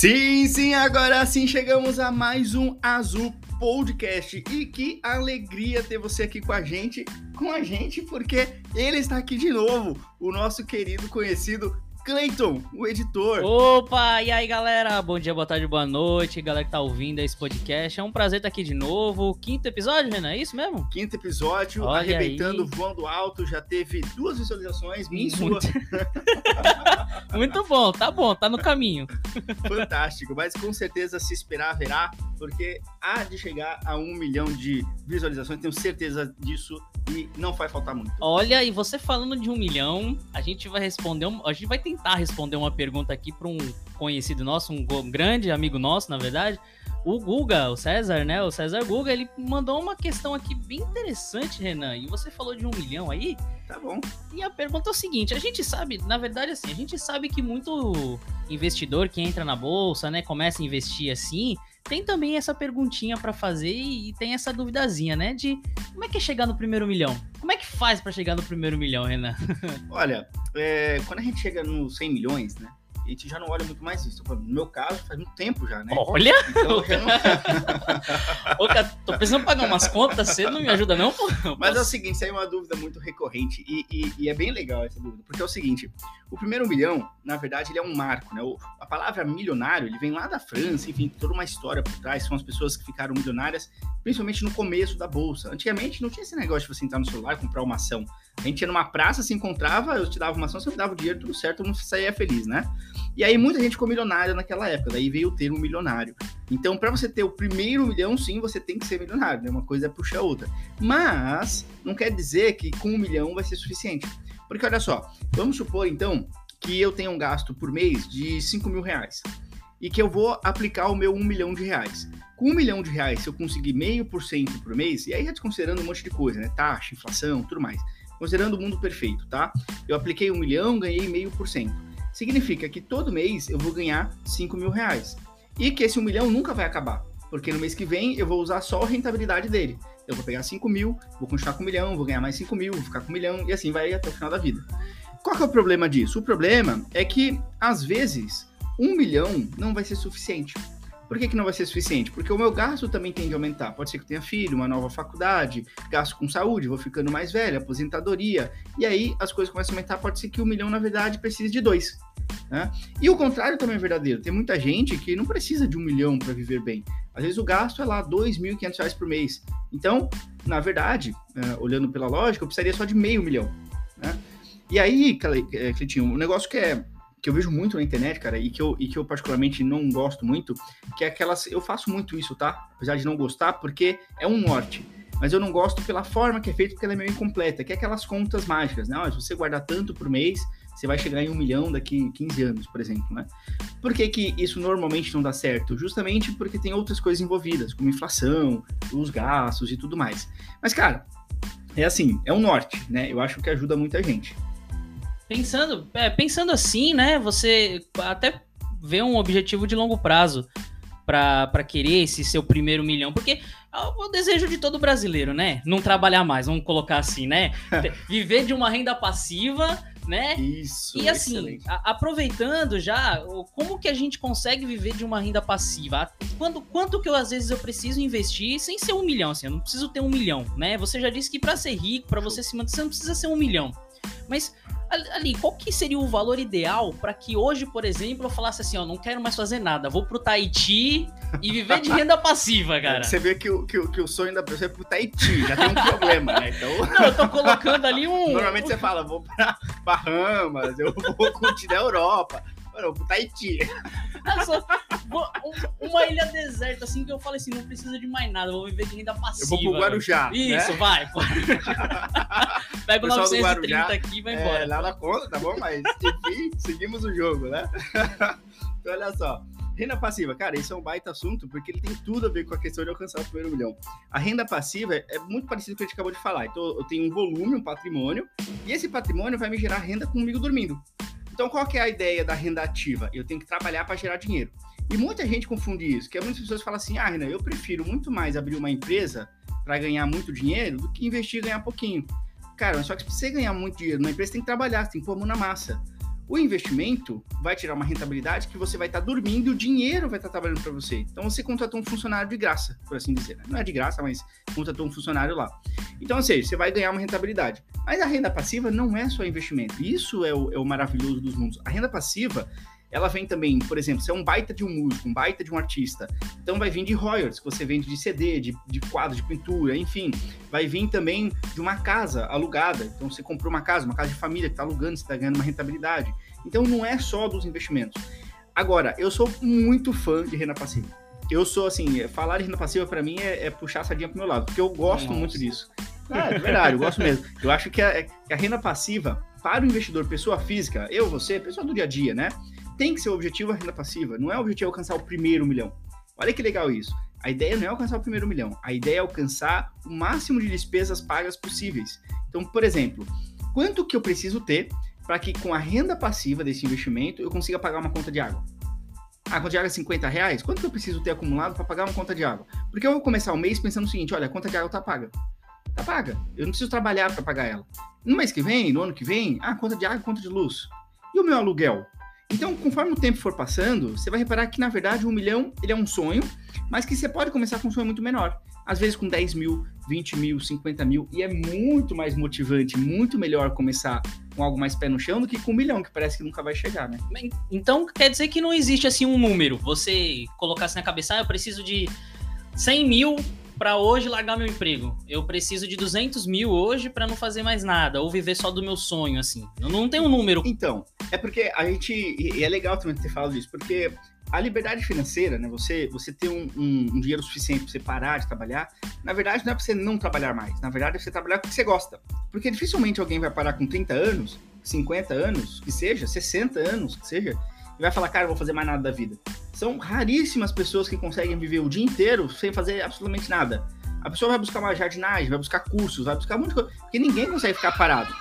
Sim, sim, agora sim chegamos a mais um Azul Podcast. E que alegria ter você aqui com a gente, com a gente, porque ele está aqui de novo, o nosso querido conhecido Cleiton, o editor. Opa, e aí galera? Bom dia, boa tarde, boa noite, galera que tá ouvindo esse podcast. É um prazer estar aqui de novo. Quinto episódio, Renan, é isso mesmo? Quinto episódio, Olha arrebentando, aí. voando alto, já teve duas visualizações, minha e sua. Muito. Bom, tá bom, tá no caminho. Fantástico, mas com certeza se esperar verá, porque há de chegar a um milhão de visualizações, tenho certeza disso e não vai faltar muito. Olha, e você falando de um milhão, a gente vai responder, um- a gente vai tentar responder uma pergunta aqui para um conhecido nosso, um grande amigo nosso, na verdade. O Guga, o César, né? O César Guga, ele mandou uma questão aqui bem interessante, Renan. E você falou de um milhão aí. Tá bom. E a pergunta é o seguinte: a gente sabe, na verdade, assim, a gente sabe que muito investidor que entra na bolsa, né, começa a investir assim, tem também essa perguntinha pra fazer e, e tem essa duvidazinha, né, de como é que é chegar no primeiro milhão? Como é que faz pra chegar no primeiro milhão, Renan? Olha, é, quando a gente chega nos 100 milhões, né? A gente já não olha muito mais isso. No meu caso, faz muito tempo já, né? Olha, Então, eu não- ô, cara, tô precisando pagar umas contas, você não me ajuda não? pô? Mas é o seguinte, isso aí é uma dúvida muito recorrente e, e- e é bem legal essa dúvida, porque é o seguinte, o primeiro milhão, na verdade, ele é um marco, né? O- a palavra milionário, ele vem lá da França, enfim, toda uma história por trás, são as pessoas que ficaram milionárias, principalmente no começo da bolsa. Antigamente não tinha esse negócio de você entrar no celular e comprar uma ação. A gente ia numa praça, se encontrava, eu te dava uma ação, você me dava o dinheiro, tudo certo, todo mundo saía feliz, né? E aí muita gente ficou milionária naquela época, daí veio o termo milionário. Então, para você ter o primeiro milhão, sim, você tem que ser milionário, né? Uma coisa puxa a outra. Mas não quer dizer que com um milhão vai ser suficiente. Porque olha só, vamos supor então que eu tenho um gasto por mês de 5 mil reais e que eu vou aplicar o meu 1 milhão de reais. Com 1 milhão de reais, se eu conseguir meio por cento por mês, e aí já desconsiderando um monte de coisa, né? Taxa, inflação, tudo mais. Considerando o mundo perfeito, tá? Eu apliquei 1 milhão, ganhei meio por cento. Significa que todo mês eu vou ganhar 5 mil reais. E que esse 1 milhão nunca vai acabar. Porque no mês que vem eu vou usar só a rentabilidade dele. Eu vou pegar 5 mil, vou continuar com um milhão, vou ganhar mais 5 mil, vou ficar com um milhão, e assim vai até o final da vida. Qual que é o problema disso? O problema é que, às vezes, um milhão não vai ser suficiente. Por que, que não vai ser suficiente? Porque o meu gasto também tende a aumentar. Pode ser que eu tenha filho, uma nova faculdade, gasto com saúde, vou ficando mais velho, aposentadoria. E aí as coisas começam a aumentar. Pode ser que um milhão, na verdade, precise de dois. né? E o contrário também é verdadeiro. Tem muita gente que não precisa de um milhão para viver bem. Às vezes o gasto é lá 2.500 reais por mês. Então, na verdade, eh, olhando pela lógica, eu precisaria só de meio milhão. né? E aí, eh, Cleitinho, um negócio que é que eu vejo muito na internet, cara, e que eu, e que eu particularmente não gosto muito, que é aquelas. Eu faço muito isso, tá? Apesar de não gostar, porque é um norte. Mas eu não gosto pela forma que é feito, porque ela é meio incompleta, que é aquelas contas mágicas, né? Ó, se você guardar tanto por mês, você vai chegar em um milhão daqui 15 anos, por exemplo, né? Por que, que isso normalmente não dá certo? Justamente porque tem outras coisas envolvidas, como inflação, os gastos e tudo mais. Mas, cara, é assim, é um norte, né? Eu acho que ajuda muita gente. Pensando, é, pensando assim, né, você até vê um objetivo de longo prazo pra pra querer esse seu primeiro milhão, porque é o desejo de todo brasileiro, né? Não trabalhar mais, vamos colocar assim, né? Viver de uma renda passiva, né? Isso. E assim, a- aproveitando já, como que a gente consegue viver de uma renda passiva? Quando, quanto que eu, às vezes eu preciso investir sem ser um milhão, assim, eu não preciso ter um milhão, né? Você já disse que para ser rico, para você se manter, você não precisa ser um milhão. Mas ali- qual que seria o valor ideal para que hoje, por exemplo, eu falasse assim, ó, não quero mais fazer nada, vou pro Tahiti e viver de renda passiva, cara? Você vê que o, que, que o sonho da pessoa é pro Tahiti, já tem um problema, né? Então, Não, eu tô colocando ali um... normalmente você fala, vou pra Bahamas, eu vou curtir da Europa. Vou pro Tahiti. Ah, um- uma ilha deserta, assim, que eu falei assim, não precisa de mais nada, eu vou viver de renda passiva. Eu vou pro Guarujá. Isso, né? vai. Pega o Pessoal do 930 Guarujá, aqui e vai É, embora. nada contra, tá bom? Mas, enfim, seguimos o jogo, né? então, olha só. Renda passiva, cara, isso é um baita assunto porque ele tem tudo a ver com a questão de alcançar o primeiro milhão. A renda passiva é muito parecido com o que a gente acabou de falar. Então, eu tenho um volume, um patrimônio, e esse patrimônio vai me gerar renda comigo dormindo. Então, qual que é a ideia da renda ativa? Eu tenho que trabalhar para gerar dinheiro. E muita gente confunde isso, que muitas pessoas falam assim: ah, Renan, eu prefiro muito mais abrir uma empresa para ganhar muito dinheiro do que investir e ganhar pouquinho. Cara, só que pra você ganhar muito dinheiro numa empresa, você tem que trabalhar, você tem que pôr a mão na massa. O investimento vai tirar uma rentabilidade que você vai estar tá dormindo e o dinheiro vai estar tá trabalhando para você. Então você contratou um funcionário de graça, por assim dizer. Né? Não é de graça, mas contratou um funcionário lá. Então, ou seja, você vai ganhar uma rentabilidade. Mas a renda passiva não é só investimento. Isso é o, é o maravilhoso dos mundos. A renda passiva ela vem também, por exemplo, você é um baita de um músico, um baita de um artista, então vai vir de royalties, que você vende de CD, de, de quadro, de pintura, enfim. Vai vir também de uma casa alugada, então você comprou uma casa, uma casa de família que está alugando, você está ganhando uma rentabilidade. Então não é só dos investimentos. Agora, eu sou muito fã de renda passiva. Eu sou assim, falar de renda passiva para mim é, é, puxar a sardinha pro meu lado, porque eu gosto Nossa. muito disso. É, é verdade, eu gosto mesmo. Eu acho que a, que a renda passiva, para o investidor, pessoa física, eu, você, pessoa do dia a dia, né? Tem que ser o objetivo a renda passiva, não é o objetivo alcançar o primeiro milhão. Olha que legal isso. A ideia não é alcançar o primeiro milhão, a ideia é alcançar o máximo de despesas pagas possíveis. Então, por exemplo, quanto que eu preciso ter para que com a renda passiva desse investimento eu consiga pagar uma conta de água? Ah, a conta de água é 50 reais? Quanto que eu preciso ter acumulado para pagar uma conta de água? Porque eu vou começar o mês pensando o seguinte: olha, a conta de água está paga. Está paga. Eu não preciso trabalhar para pagar ela. No mês que vem, no ano que vem, ah, conta de água, conta de luz. E o meu aluguel? Então, conforme o tempo for passando, você vai reparar que, na verdade, um milhão ele é um sonho, mas que você pode começar com um sonho muito menor. Às vezes com 10 mil, 20 mil, 50 mil, e é muito mais motivante, muito melhor começar com algo mais pé no chão do que com um milhão, que parece que nunca vai chegar, né? Então, quer dizer que não existe, assim, um número. Você colocasse na cabeça, ah, eu preciso de 100 mil para hoje largar meu emprego. Eu preciso de 200 mil hoje para não fazer mais nada, ou viver só do meu sonho, assim. Eu não tenho um número. Então, é porque a gente. E é legal também ter falado disso, porque a liberdade financeira, né? Você, você ter um, um, um dinheiro suficiente para você parar de trabalhar, na verdade não é para você não trabalhar mais. Na verdade é pra você trabalhar com o que você gosta. Porque dificilmente alguém vai parar com 30 anos, 50 anos, que seja, 60 anos, que seja, e vai falar, cara, vou fazer mais nada da vida. São raríssimas pessoas que conseguem viver o dia inteiro sem fazer absolutamente nada. A pessoa vai buscar uma jardinagem, vai buscar cursos, vai buscar de coisa, porque ninguém consegue ficar parado.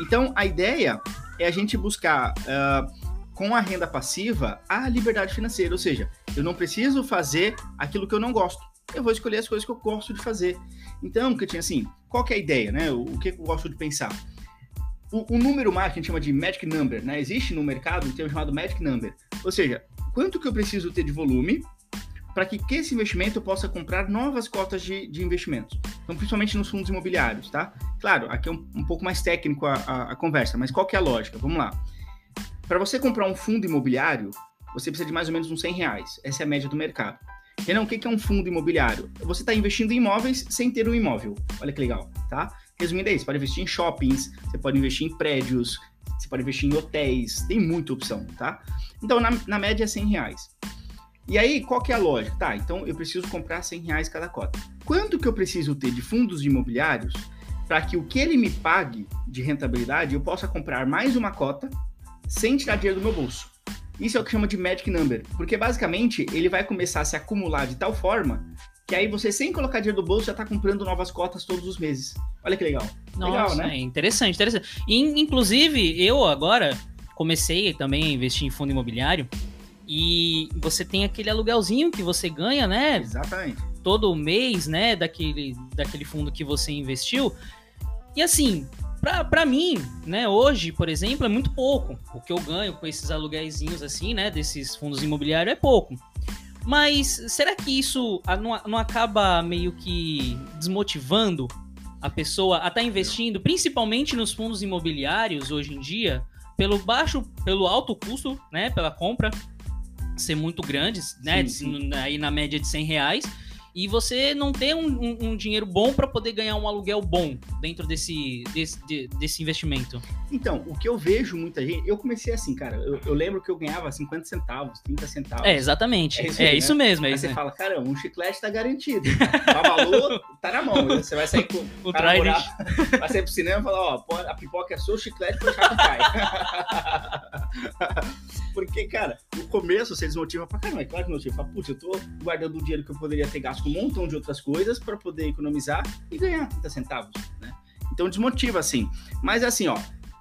Então, a ideia é a gente buscar, uh, com a renda passiva, a liberdade financeira. Ou seja, eu não preciso fazer aquilo que eu não gosto. Eu vou escolher as coisas que eu gosto de fazer. Então, que tinha assim, qual que é a ideia, né? O, o que eu gosto de pensar? O, número mágico a gente chama de magic number, né? Existe no mercado um termo chamado magic number. Ou seja, quanto que eu preciso ter de volume para que, que esse investimento eu possa comprar novas cotas de, de investimentos. Então, principalmente nos fundos imobiliários, tá? Claro, aqui é um, um pouco mais técnico a, a, a, conversa, mas qual que é a lógica? Vamos lá. Para você comprar um fundo imobiliário, você precisa de mais ou menos uns 100 reais. Essa é a média do mercado. Renan, o que é um fundo imobiliário? Você está investindo em imóveis sem ter um imóvel. Olha que legal, tá? Resumindo aí, você pode investir em shoppings, você pode investir em prédios, você pode investir em hotéis, tem muita opção, tá? Então, na, na média é 100 reais. E aí, qual que é a lógica? Tá, então eu preciso comprar 100 reais cada cota. Quanto que eu preciso ter de fundos imobiliários para que o que ele me pague de rentabilidade eu possa comprar mais uma cota sem tirar dinheiro do meu bolso? Isso é o que chama de magic number, porque basicamente ele vai começar a se acumular de tal forma que aí você, sem colocar dinheiro do bolso, já está comprando novas cotas todos os meses. Olha que legal. Nossa, legal, né? É interessante, interessante. E, inclusive, eu agora comecei também a investir em fundo imobiliário e você tem aquele aluguelzinho que você ganha, né? Exatamente. Todo mês, né? Daquele, daquele fundo que você investiu. E assim, para mim, né, hoje, por exemplo, é muito pouco. O que eu ganho com esses aluguéis assim, né, desses fundos imobiliários é pouco. Mas será que isso não, não acaba meio que desmotivando a pessoa a estar tá investindo, principalmente nos fundos imobiliários hoje em dia, pelo baixo, pelo alto custo, né, pela compra ser muito grande, né, sim, sim. aí na média de 100 reais, e você não ter um, um, um dinheiro bom para poder ganhar um aluguel bom dentro desse, desse, de, desse investimento? Então, o que eu vejo muita gente. Eu comecei assim, cara. Eu, eu lembro que eu ganhava 50 centavos, 30 centavos. É, exatamente. É isso, é isso mesmo. É Aí isso você fala, caramba, um chiclete tá garantido. Babalu tá na mão. Você vai sair com o namorar, Vai sair pro cinema e falar, ó, a pipoca é sua, o chiclete foi chato pai. Porque, cara, no começo você desmotiva pra caramba. É claro que motiva. Fala, putz, eu tô guardando o dinheiro que eu poderia ter gasto com um montão de outras coisas para poder economizar e ganhar 30 centavos, né? Então desmotiva, assim. Mas assim, ó,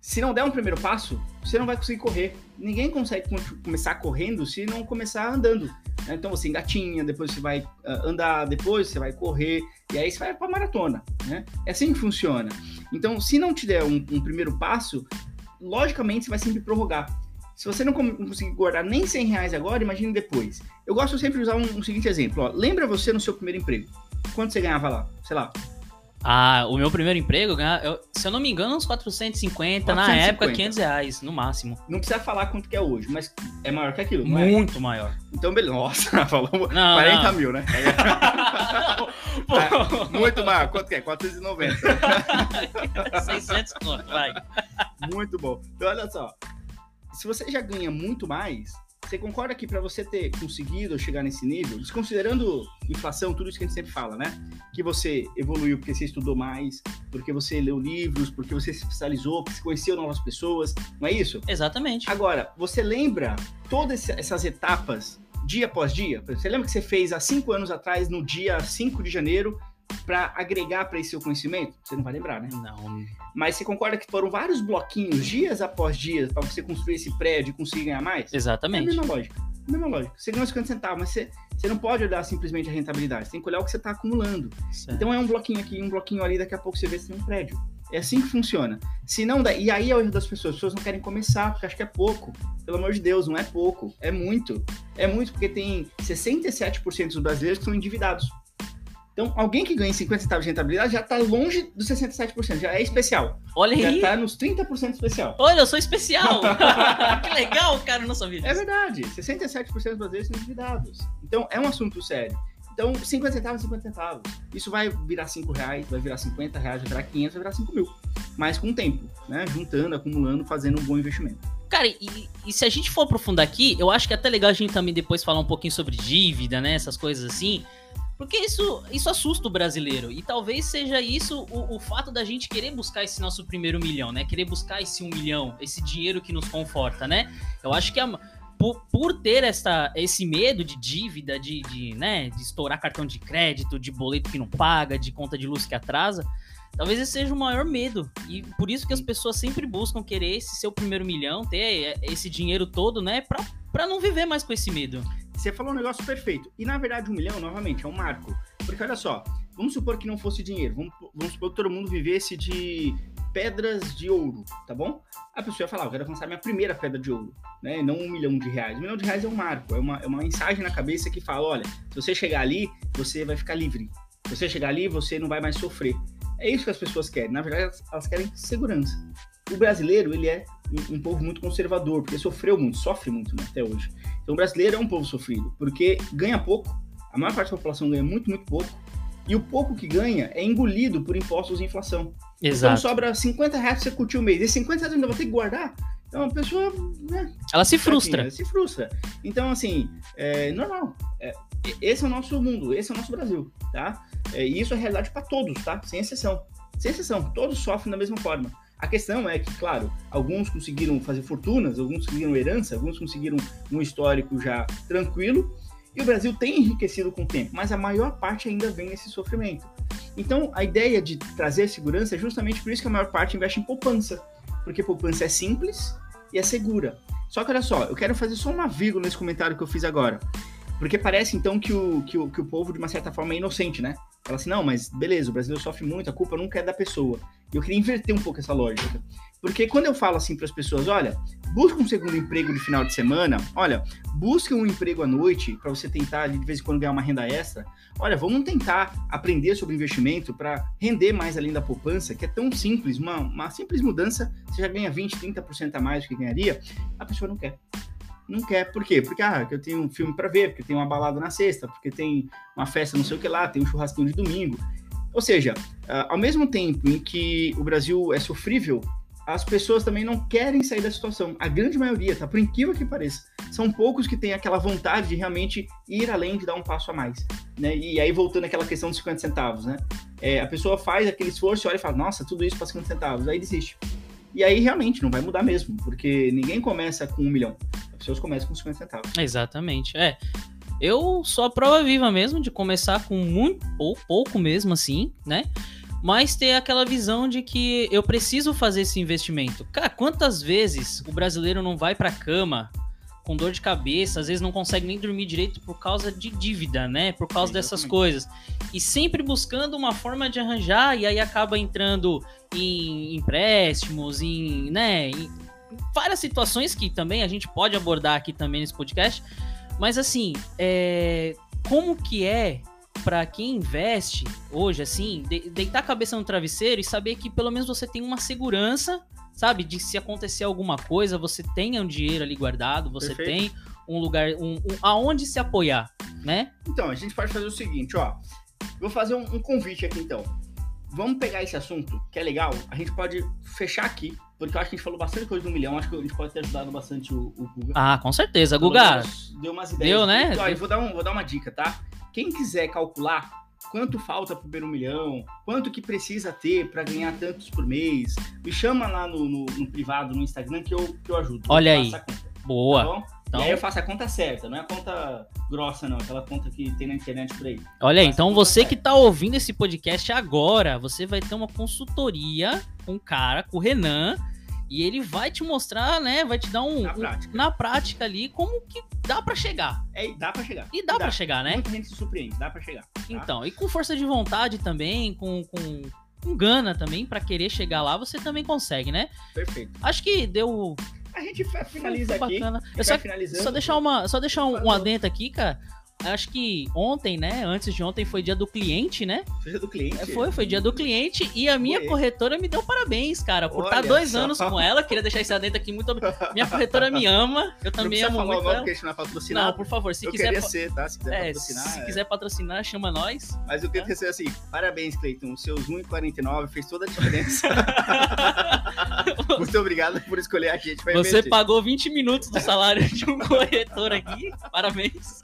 se não der um primeiro passo, você não vai conseguir correr. Ninguém consegue começar correndo se não começar andando. Né? Então você engatinha, depois você vai uh, andar, depois você vai correr, e aí você vai para maratona. Né? É assim que funciona. Então, se não te der um, um primeiro passo, logicamente você vai sempre prorrogar. Se você não conseguir guardar nem 100 reais agora, imagine depois. Eu gosto sempre de usar um, um seguinte exemplo. Ó. Lembra você no seu primeiro emprego? Quanto você ganhava lá? Sei lá, ah, o meu primeiro emprego, eu, se eu não me engano, uns 450, 450, na época 500 reais, no máximo. Não precisa falar quanto que é hoje, mas é maior que aquilo, é? Muito é? maior. Então, beleza. Nossa, falou não, 40 não. mil, né? não, é, muito maior. Quanto que é? 490. 600 conto, vai. Muito bom. Então, olha só. Se você já ganha muito mais, você concorda que para você ter conseguido chegar nesse nível, desconsiderando inflação, tudo isso que a gente sempre fala, né? Que você evoluiu porque você estudou mais, porque você leu livros, porque você se especializou, porque você conheceu novas pessoas, não é isso? Exatamente. Agora, você lembra todas essas etapas dia após dia? Você lembra que você fez há cinco anos atrás, no dia 5 de janeiro, para agregar para esse seu conhecimento? Você não vai lembrar, né? Não. Mas você concorda que foram vários bloquinhos, dias após dias, para você construir esse prédio e conseguir ganhar mais? Exatamente. É a mesma lógica. A mesma lógica. Você ganhou 50 centavos, mas você, você não pode olhar simplesmente a rentabilidade. Você tem que olhar o que você está acumulando. Certo. Então é um bloquinho aqui, um bloquinho ali, daqui a pouco você vê se tem um prédio. É assim que funciona. Se não dá, e aí é o erro das pessoas. As pessoas não querem começar, porque acham que é pouco. Pelo amor de Deus, não é pouco. É muito. É muito, porque tem 67% dos brasileiros que são endividados. Então, alguém que ganha 50 centavos de rentabilidade já está longe dos 67%, já é especial. Olha já aí. Já está nos 30% especial. Olha, eu sou especial. que legal, cara, não sabia disso. É verdade. 67% dos brasileiros são endividados. Então, é um assunto sério. Então, 50 centavos, 50 centavos. Isso vai virar 5 reais, vai virar 50 reais, vai virar 500, vai virar 5 mil. Mas com o tempo, né? Juntando, acumulando, fazendo um bom investimento. Cara, e, e, se a gente for aprofundar aqui, eu acho que é até legal a gente também depois falar um pouquinho sobre dívida, né? Essas coisas assim. Porque isso, isso assusta o brasileiro. E talvez seja isso o, o, fato da gente querer buscar esse nosso primeiro milhão, né? Querer buscar esse um milhão, esse dinheiro que nos conforta, né? Eu acho que a, por, por, ter essa, esse medo de dívida, de, de, né, de estourar cartão de crédito, de boleto que não paga, de conta de luz que atrasa, talvez esse seja o maior medo. E por isso que as pessoas sempre buscam querer esse seu primeiro milhão, ter esse dinheiro todo, né? Pra, pra não viver mais com esse medo. Você falou um negócio perfeito. E na verdade, um milhão, novamente, é um marco. Porque olha só, vamos supor que não fosse dinheiro. Vamos, vamos supor que todo mundo vivesse de pedras de ouro, tá bom? A pessoa ia falar, eu quero alcançar minha primeira pedra de ouro, né? Não um milhão de reais. Um milhão de reais é um marco, é uma, é uma mensagem na cabeça que fala, olha, se você chegar ali, você vai ficar livre. Se você chegar ali, você não vai mais sofrer. É isso que as pessoas querem. Na verdade, elas, elas querem segurança. O brasileiro, ele é um, um povo muito conservador, porque sofreu muito, sofre muito né, até hoje. Então o brasileiro é um povo sofrido, porque ganha pouco, a maior parte da população ganha muito, muito pouco, e o pouco que ganha é engolido por impostos e inflação. Então, Exato. Então sobra 50 reais pra você curtir o mês, e 50 reais ainda vai ter que guardar. Então a pessoa. Né, ela se frustra. Ela se frustra. Então, assim, é normal. É, esse é o nosso mundo, esse é o nosso Brasil, tá? É, e isso é realidade para todos, tá? Sem exceção. Sem exceção, todos sofrem da mesma forma. A questão é que, claro, alguns conseguiram fazer fortunas, alguns conseguiram herança, alguns conseguiram um histórico já tranquilo, e o Brasil tem enriquecido com o tempo, mas a maior parte ainda vem nesse sofrimento. Então, a ideia de trazer segurança é justamente por isso que a maior parte investe em poupança, porque poupança é simples e é segura. Só que olha só, eu quero fazer só uma vírgula nesse comentário que eu fiz agora. Porque parece então que o, que o, que o povo, de uma certa forma, é inocente, né? Fala assim, não, mas beleza, o brasileiro sofre muito, a culpa nunca é da pessoa. E eu queria inverter um pouco essa lógica. Porque quando eu falo assim para as pessoas, olha, busca um segundo emprego de final de semana, olha, busca um emprego à noite para você tentar de vez em quando ganhar uma renda extra. Olha, vamos tentar aprender sobre investimento para render mais além da poupança, que é tão simples, uma, uma simples mudança, você já ganha 20, 30% a mais do que ganharia, a pessoa não quer não quer. Por quê? Porque ah, eu tenho um filme para ver, porque tem uma balada na sexta, porque tem uma festa não sei o que lá, tem um churrasquinho de domingo. Ou seja, uh, ao mesmo tempo em que o Brasil é sofrível, as pessoas também não querem sair da situação. A grande maioria, tá? Por incrível que pareça. São poucos que têm aquela vontade de realmente ir além de dar um passo a mais. Né? E aí, voltando àquela questão dos 50 centavos, né? É, a pessoa faz aquele esforço, olha e fala, nossa, tudo isso para 50 centavos. Aí desiste. E aí, realmente, não vai mudar mesmo, porque ninguém começa com um milhão. As pessoas começam com 50 centavos. Exatamente. É. Eu sou a prova viva mesmo de começar com muito ou pouco mesmo assim, né? Mas ter aquela visão de que eu preciso fazer esse investimento. Cara, quantas vezes o brasileiro não vai pra cama com dor de cabeça, às vezes não consegue nem dormir direito por causa de dívida, né? Por causa dessas coisas. E sempre buscando uma forma de arranjar, e aí acaba entrando em empréstimos, em, né? Em várias situações que também a gente pode abordar aqui também nesse podcast. Mas assim, é, como que é para quem investe hoje, assim, de, deitar a cabeça no travesseiro e saber que pelo menos você tem uma segurança, sabe? De se acontecer alguma coisa, você tenha um dinheiro ali guardado, você Perfeito. tem um lugar, um, um, aonde se apoiar, né? Então, a gente pode fazer o seguinte, ó. Vou fazer um, um convite aqui, então. Vamos pegar esse assunto, que é legal. A gente pode fechar aqui, porque eu acho que a gente falou bastante coisa do milhão. Acho que a gente pode ter ajudado bastante o, o Guga. Ah, com certeza, Guga. Deu umas ideias. Deu, né? Ó, eu vou dar, um, vou dar uma dica, tá? Quem quiser calcular quanto falta pro primeiro milhão, quanto que precisa ter para ganhar tantos por mês, me chama lá no, no- no privado, no Instagram, que eu, que eu ajudo. Olha Eu aí. tá Boa. bom? Então, E aí eu faço a conta certa, não é a conta grossa, não. Aquela conta que tem na internet por aí. olha aí, então você certo. que tá ouvindo esse podcast agora, você vai ter uma consultoria com o cara, com o Renan, e ele vai te mostrar, né? Vai te dar um. Na um- prática. na prática ali, como que dá pra chegar. É, dá pra chegar. E dá pra chegar, né? Muita gente se surpreende, dá pra chegar. tá? Então, e com força de vontade também, com, com, com gana também, pra querer chegar lá, você também consegue, né? Perfeito. Acho que deu. A gente finaliza aqui. bacana. Eu só, só deixar uma, só deixar um, um adento aqui, cara. Acho que ontem, né? Antes de ontem foi dia do cliente, né? Seja do cliente. É, Foi, foi dia do cliente e a minha Foi. corretora me deu parabéns, cara, por estar Olha dois só. anos com ela. Queria deixar esse adendo aqui muito. Minha corretora me ama, eu Não também precisa amo falar muito nome ela. porque a gente não é patrocinado. Não, por favor, se eu quiser. ser, tá? Se quiser É, patrocinar. se é. quiser patrocinar, chama nós. Mas eu queria dizer assim, parabéns, Cleiton. Seus 1,49 fez toda a diferença. Muito obrigado por escolher a gente. Você investir. pagou 20 minutos do salário de um corretor aqui. Parabéns.